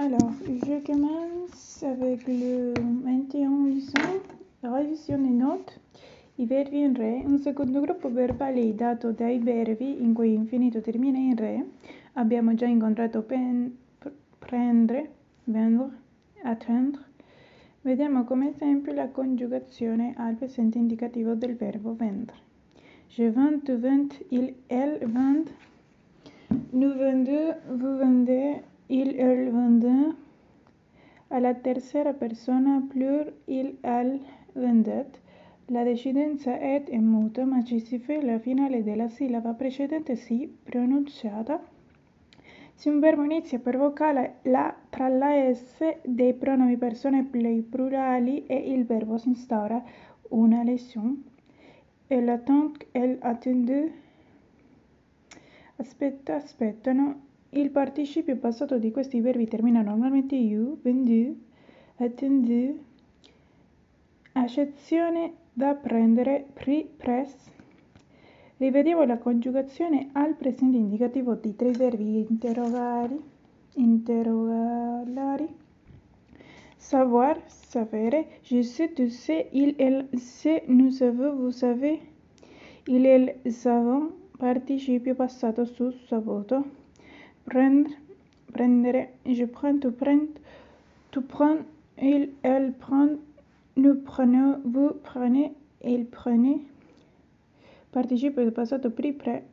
Alors, je commence avec le 21 leçon, revisione note. I verbi in re. Un secondo gruppo verbale dato dai verbi in cui infinito termina in re. Abbiamo già incontrato pen, prendere, vendre, attendre. Vediamo come esempio la conjugazione al presente indicativo del verbo vendre. Je vends, tu vends, il, elle vend. Nous vendons, vous vendez, il, elle vendent. A la tercera persona plur, il, elle vendet. La decidenza è in muto, ma ci si fa la finale della sillaba precedente sì pronunciata. Se un verbo inizia per vocale la, tra la S dei pronomi persone plurali e il verbo si instaura una lezione. Elle attend, elle attendue. Aspetta, aspettano. Il participio passato di questi verbi termina normalmente U, vendu, attendu, accezione da prendere, pri, pres. Rivediamo la conjugazione al presente indicativo di tre verbi interrogari. Savoir, sapere. Je sais, tu sais. Il, elle sait. Nous savons, vous savez. Il, elle savent. Participio passato su saputo. Prendre, prendere. Je prends, tu prends. Tu prends. Il, elle prend. Nous prenons, vous prenez. Il prenez. Participio passato pri pre.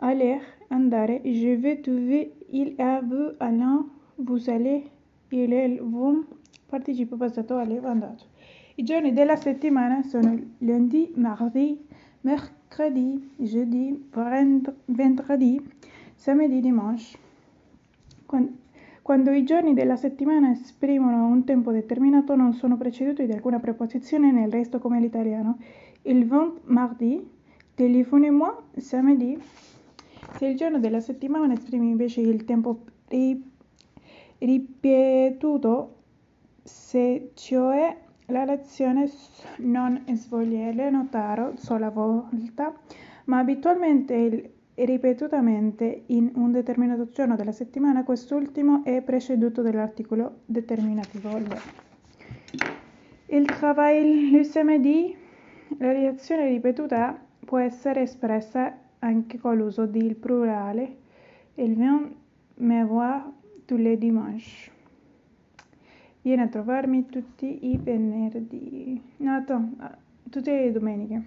Aller, andare. Je vais, tu veux. Il a, vous, allant. Vous allez. Il, elle, vont. Participio passato alle andato. I giorni della settimana sono lundi, mardi, mercredi, jeudi, vendredi, samedi, dimanche. Quando i giorni della settimana esprimono un tempo determinato non sono preceduti da alcuna preposizione nel resto come l'italiano. Il vent mardi, téléphonez-moi samedi. Se il giorno della settimana esprime invece il tempo ripetuto, se cioè la lezione non svolge notaro sola volta, ma abitualmente e ripetutamente in un determinato giorno della settimana, quest'ultimo è preceduto dall'articolo determinativo le. Il travail le samedi, la reazione ripetuta può essere espressa anche con l'uso del plurale. Il vient me voir tous les dimanches. Viene a trovarmi tutti i venerdì. No, to, tutte le domeniche.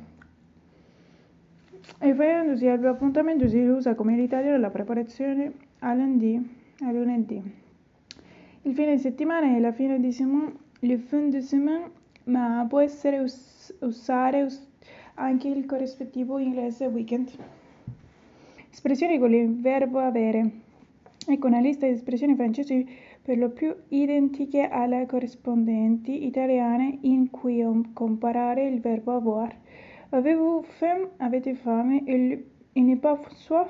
E facendosi appuntamento si usa come l'italiano la preparazione a lunedì. Il fine settimana è la fine di settimana, le fin de semaine, ma può essere us- usare us- anche il corrispettivo inglese weekend. Espressioni con il verbo avere. Ecco una lista di espressioni francesi per lo più identiche alle corrispondenti italiane in cui comparare il verbo avoir. Avez-vous faim? Avete fame? Il, il n'est pas soif?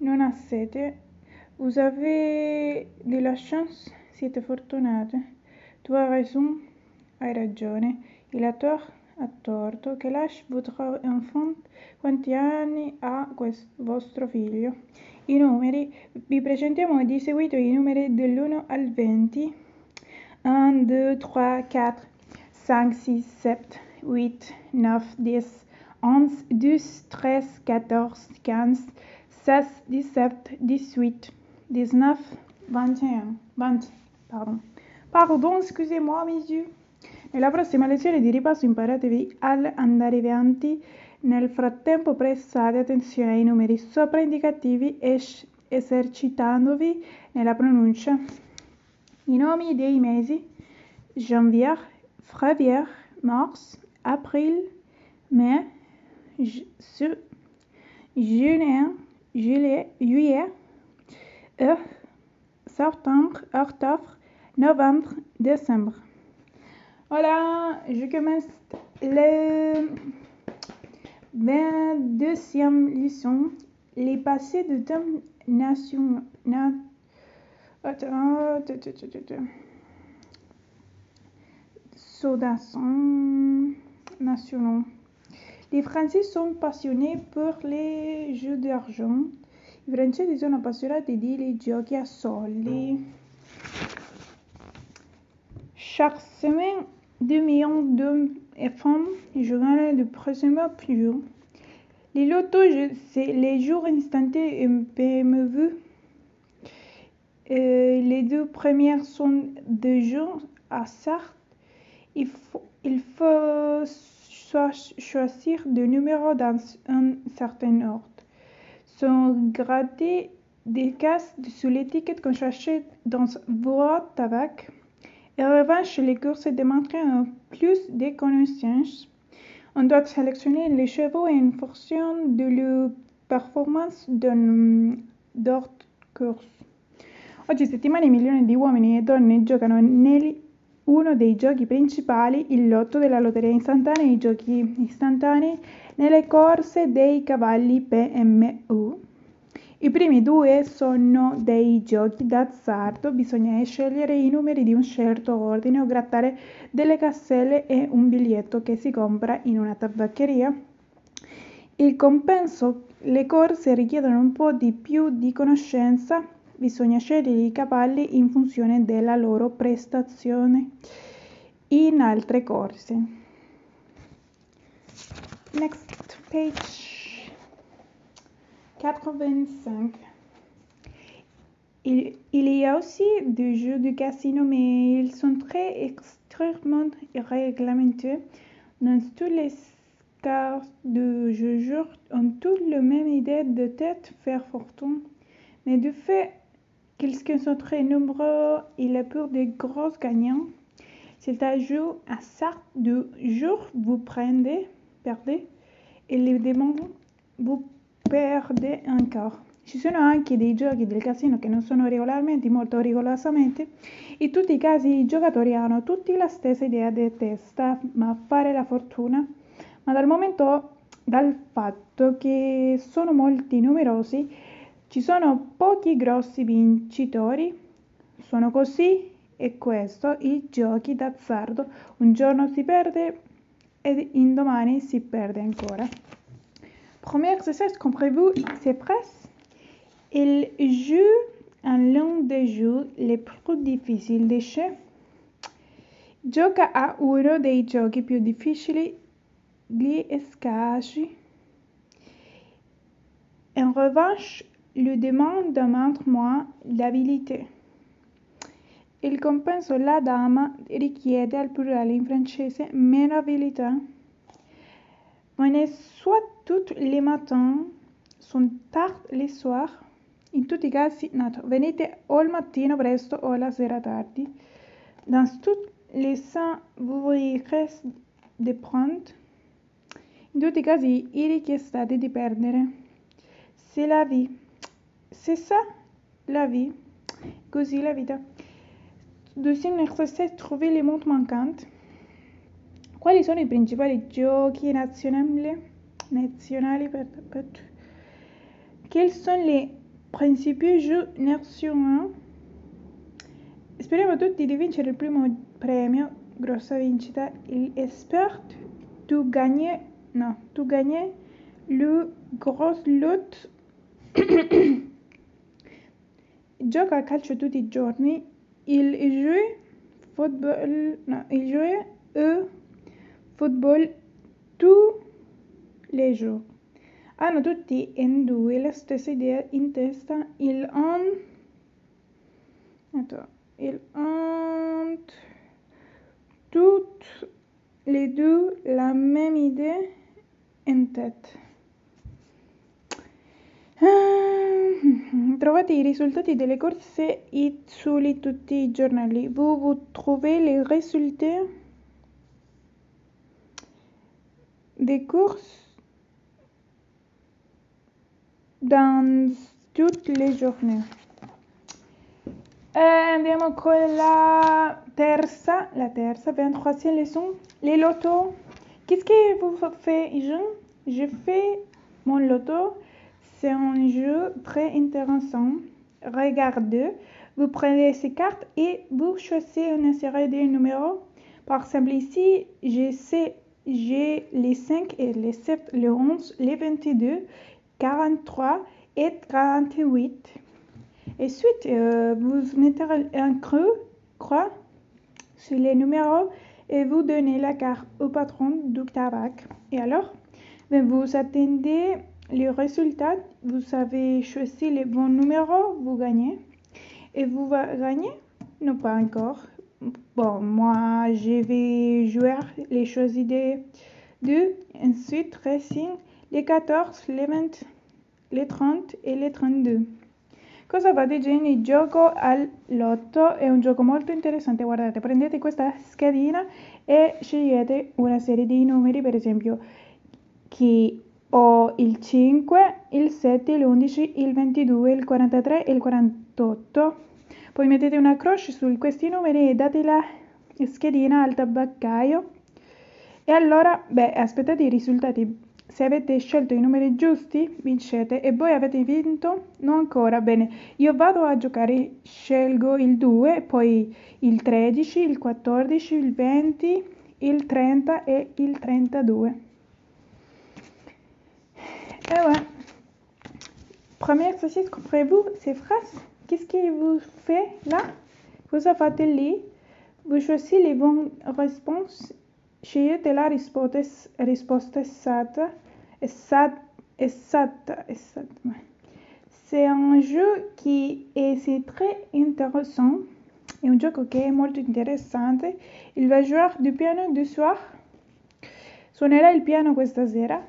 Non ha sete? Vous avez de la chance? Siete fortunate? Tu as raison? Hai ragione. Il a tort? Ha torto. Che l'âge votre enfant? Quanti anni ha questo vostro figlio? I numeri. Vi presentiamo di seguito i numeri dall'1 al 20. 1, 2, 3, 4, 5, 6, 7, 8, 9, 10, 11, 12, 13, 14, 15, 16, 17, 18, 19, 21, 20, pardon. Pardon, excusez-moi, mes yeux. Nella prossima lezione di ripasso imparatevi ad andare avanti. Nel frattempo prestate attenzione ai numeri sopra indicativi e esercitandovi nella pronuncia. I nomi dei mesi janvier, février, mars, avril, mai, juin, juillet, juillet, septembre, octobre, novembre, décembre. Voilà, je commence le 22e leçon, les passés de temps nation, na, Sodasson nationaux. Les Français sont passionnés per les jeux d'argent. I francesi sono appassionati di giochi a soldi. Chaque semaine, 2 millions d'hommes et femmes jouent le premier jour. Les lotos, c'est les jours instantanés PMV. Euh, les deux premières sont de jours à Sartre. Il faut, il faut choisir des numéros dans un certain ordre. Sont gradés des cases sur l'étiquette qu'on achète dans votre tabac. En revanche, les courses démontrent plus de connaissances. On doit sélectionner les chevaux en fonction de leur performance d'ordre course. Oggi settimane milioni di uomini e donne giocano nel uno dei giochi principali, il lotto della lotteria istantanea i giochi istantanei nelle corse dei cavalli PMU. I primi due sono dei giochi d'azzardo, bisogna scegliere i numeri di un certo ordine o grattare delle casselle e un biglietto che si compra in una tabaccheria. Il compenso, le corse richiedono un po' di più di conoscenza bisogna scegliere i cavalli in funzione della loro prestazione in altre corse. Next page 85. Il, il, y a aussi des jeux de casino, mais ils sont très extrêmement réglementés. Dans tous les cas de jeux, ont tous la même idée de tête, faire fortune. Mais du fait qu'ils sont très nombreux, il est pour des gros gagnants. S'il joue à ça de jour, vous prenez, perdez, e les demandes, vous perdez encore. Ci sono anche dei giochi del casino che non sono regolarmente molto rigorosamente. In tutti i casi i giocatori hanno tutti la stessa idea di testa, ma fare la fortuna. Ma dal momento, dal fatto che sono molti numerosi, ci sono pochi grossi vincitori. Sono così e questo i giochi d'azzardo. Un giorno si perde et indomani si perde ancora. Premier exercice, comprenez-vous, c'est presse. Il joue un l'un des jeux les plus difficili di jeu. Gioca a uno dei giochi più difficili, gli scacchi. En revanche, lui demande de mettre moi l'abilité. Il compenso la dama richiede al plurale in francese meno abilità. Venez soit tous les matins, soit tard les soirs. In tutti i casi, no, venite o il mattino presto o la sera tardi. Dans tous les cas, vous risquez de prendre. In tutti i casi, i richiestate di perdere. C'est la vie. C'est ça, la vie. Così la vita. Deuxième exercice, trouver les montres manquantes. Quali sono i principali giochi nazionali? nazionali Quels sont les principaux jeux nationaux? Speriamo tutti di vincere il primo premio, grossa vincita, il espert tu gagner, no, tu gagner le gros lot gioca a calcio tutti i giorni, il joue football, no, il joue au football tous les jours. Hanno tutti e due la stessa idea in testa, il attends, ils ont toutes les deux la même idée en tête. Trovate i risultati delle corse su tutti i giornali. Vous, vous trouvez les résultats des courses dans toutes les journées. Eh, andiamo con la terza, la terza, 23e leçon, les lotos. Qu'est-ce que vous faites, je? Je fais mon loto c'est un jeu très intéressant. Regardez, vous prenez ces cartes et vous choisissez une série de numéros. Par exemple, ici, j'ai les 5 et les 7, les 11, les 22, 43 et 48. Et ensuite, euh, vous mettez un creux, croix sur les numéros et vous donnez la carte au patron du tabac. Et alors, ben, vous attendez le résultat, vous avez choisi les bons numéros, vous gagnez. Et vous gagnez? Non, pas encore. Bon, moi, je vais jouer les choisis des deux, ensuite racing les 14, les 20, les 30 e le 32. Cosa fate Jenny? Il gioco al lotto è un gioco molto interessante, guardate, prendete questa schedina e scegliete una serie di numeri, per esempio che ho il 5, il 7, l'11, il 22, il 43 e il 48. Poi mettete una croce su questi numeri e date la schedina al tabaccaio e allora, beh, aspettate i risultati. Se avete scelto i numeri giusti, vincete e voi avete vinto? Non ancora. Bene, io vado a giocare, scelgo il 2, poi il 13, il 14, il 20, il 30 e il 32. Et ouais. Premier exercice, comprenez-vous ces phrases? Qu'est-ce qui vous fait là? Vous lì, vous choisissez les bonnes réponses Scegliete la risposta, risposta esatta, esatta. C'est un jeu qui est très intéressant. È un gioco che è molto interessante. Il va jouer du piano du soir. Suonerà il piano questa sera.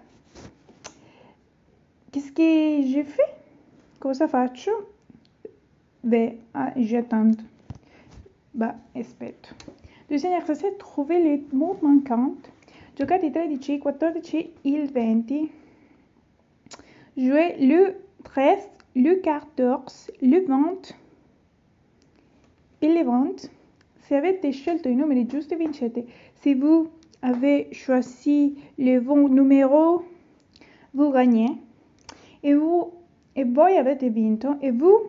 Qu'est-ce que j'ai fait? Cosa faccio? Beh, ah, j'attends. Bah, aspetto. Deuxième exercice, trouver les mots manquants. Giocate 13, 14, il 20. Jouez le 13, le 14, le 20 et le 20. Si avete scelto i numeri giusti vincete. Si vous avez choisi le bon numéro, vous gagnez. Et vous, et voi avete vinto. Et vous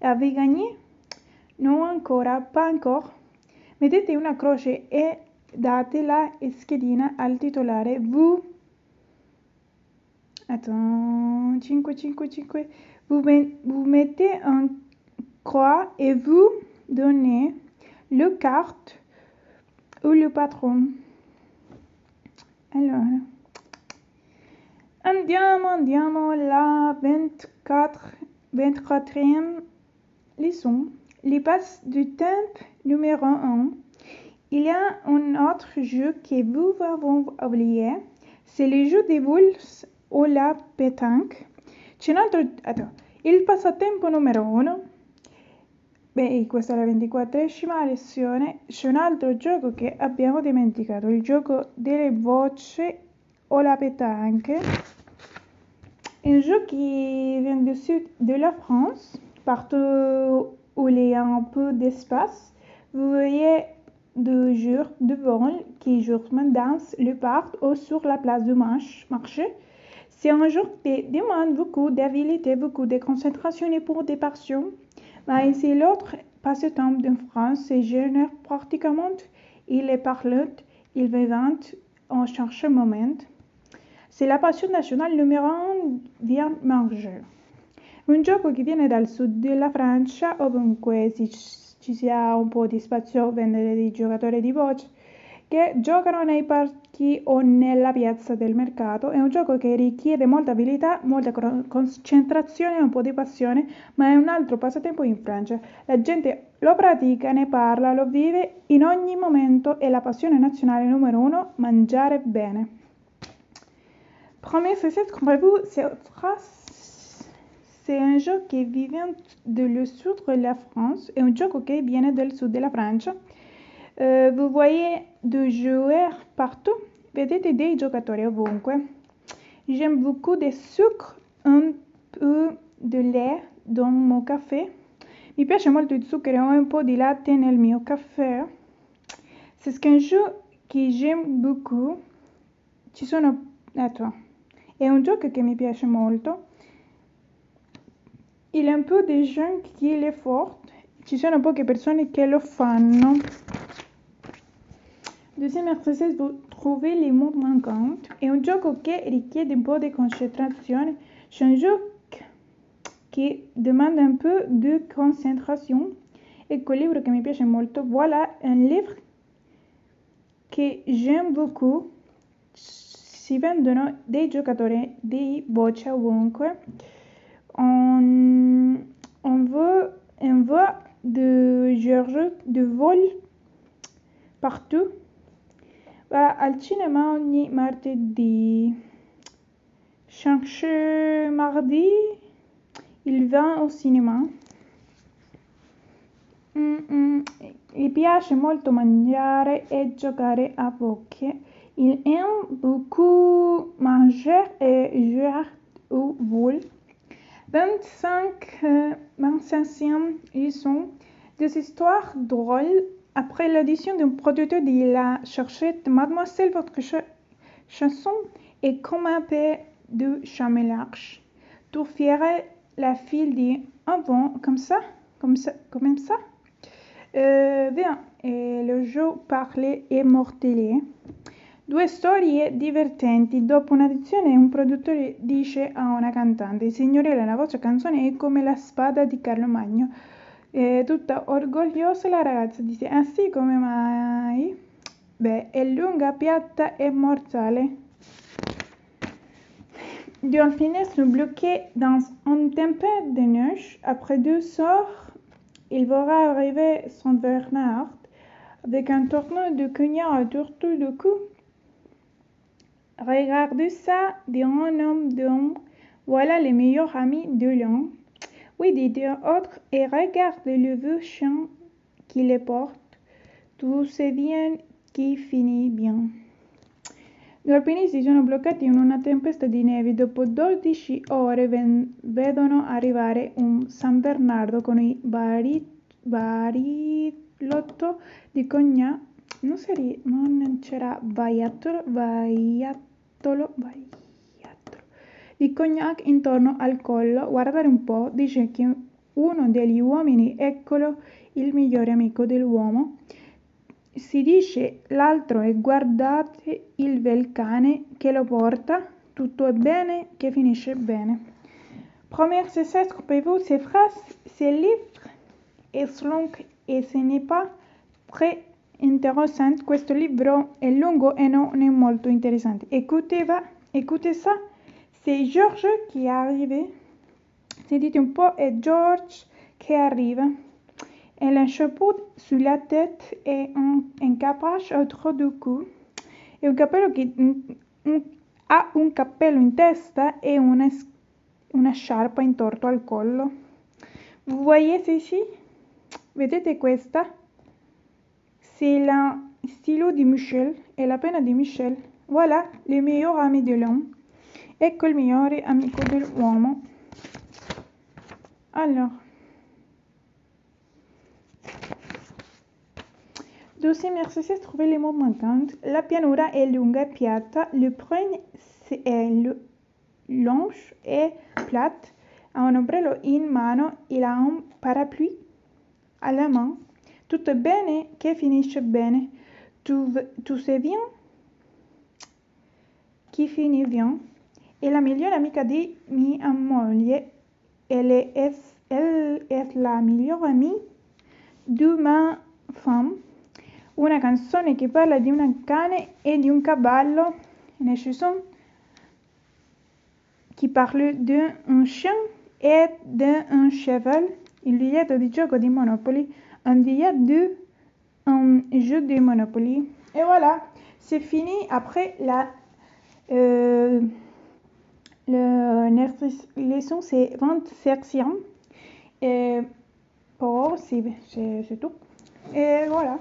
avez gagné? Non ancora, pas encore. Mettete una croce e date la schedina al titolare Vous Attends, 5, 5, 5. Vous, vous mettez un croix et vous donnez le carte ou le patron. Alors, andiamo, andiamo la 24, 24e leçon. Les passes du temps numéro 1. Il y a un autre jeu que vous avez oublié. C'est le jeu des boules o la pétanque. C'è un altro... Attends. Il passatempo numero 1. Beh, questa è la ventiquattresima lezione. C'è un altro gioco che abbiamo dimenticato, il gioco delle voci la pétanque. Un jeu qui vient du sud de la France, partout où il y a un peu d'espace. Vous voyez deux jours devant qui journée dansent le parc ou sur la place du marché. C'est un jeu qui demande beaucoup d'habilité, beaucoup de concentration et pour des passions. Mais l'autre passe-temps de France, c'est génère pratiquement, il est parlant, il vivant en cherche moment. C'est la passion nationale numéro un vient manger. Un gioco che viene dal sud della Francia, ovunque si ci sia un po' di spazio vendere dei giocatori di voce che giocano nei parchi o nella piazza del mercato. È un gioco che richiede molta abilità, molta concentrazione e un po' di passione, ma è un altro passatempo in Francia. La gente lo pratica, ne parla, lo vive in ogni momento e la passione nazionale numero uno, mangiare bene. Premier succès, comprenez-vous C'est un jeu qui vient de le sud de la France et un jeu qui vient du sud de la France. Euh, vous voyez des joueurs partout. Vedete dei giocatori ovunque. J'aime beaucoup de sucre, un peu de lait dans mon café. Mi piace molto il zucchero e un po' di latte nel mio caffè. C'est un jeu que j'aime beaucoup. Ci sono... Attends. È un gioco che mi piace molto. Il a un peu de gens qui le font. Ci sono poche persone che lo fanno. Deuxième exercice, vous trouvez les mots manquants. È un gioco che richiede un po' di concentrazione. C'est un jeu qui demande un peu de concentration Ecco il libro che mi piace molto. Voilà un livre che j'aime beaucoup. Si vendono dei giocatori di bocce ovunque. On, on veut, on voit de Georges de vol partout. Al cinema ogni martedì. Chaque mardi, il va au cinéma. Mm, mm. Gli piace molto mangiare e giocare a poker. Il aime beaucoup manger et jouer au vol. 25, euh, 25e leçon des histoires drôles. Après l'audition d'un producteur de la cherchette, Mademoiselle, votre ch chanson est comme un peu de chamelarche. Tu ferais la file dit avant, comme ça, comme ça, comme ça. Eh, via, e lo show parle e mortelle. Due storie divertenti. Dopo un'audizione un produttore dice a una cantante, signorina, la vostra canzone è come la spada di Carlo Magno. E tutta orgogliosa la ragazza dice, ah sì, come mai? Beh, è lunga, piatta e mortale. Dolphine sont bloqués dans une tempête de neige. Après deux sorts, il verra arriver Saint Bernard avec un tournoi de cognac autour du cou. Regardez ça, dit un homme d'homme. Voilà les meilleurs amis de l'homme. Oui, dit autre, et regarde le vieux chien qui les porte. Tout se bien qui finit bien. Gli alpinisti sono bloccati in una tempesta di neve. Dopo 12 ore vedono arrivare un San Bernardo con i bari, barilotto di cognac. Non, non c'era vaiattolo, vaiattolo, vaiattolo di cognac intorno al collo. Guardare un po', dice che uno degli uomini, eccolo, il migliore amico dell'uomo, si dice l'altro e guardate il bel cane che lo porta, tutto è bene che finisce bene. Première c'est trouvez-vous ces phrases, ces livres est long et ce n'est pas très intéressant. Questo libro è lungo e non è molto interessante. Écoutez, va, écoutez ça, c'est George qui est arrivé. Sentite un po', è George che arriva. Elle a un chapeau sur la tête et un, un capace autour du cou. E un cappello che un, ha un cappello in testa e una, una sciarpa intorno al collo. Voyez ici? Vedete questa? C'est la stylo di Michel e la penna di Michel. Voilà, le meilleur ami de l'homme. Ecco il migliore amico dell'uomo. Alors, Deuxième exercice, trouver les mots manquants. La pianura è lunga piatta. Le point è longe e plate. Ha un ombrello in mano. Il a un parapluie à la main. Tutto bene? Che finisce bene? Tu, tu sais bien? Qui finit bien? E la migliore amica di mia moglie. Elle est, elle est la migliore amie de ma femme. Una canzone che parla di un cane e di un cavallo. Une chanson qui parle d'un chien et d'un cheval. Il biglietto di gioco di Monopoly. Un billet de un jeu de Monopoly. Et voilà, c'est fini. Après la euh, le leçon, c'est 20 sections. Et pour c'est tout. Et voilà.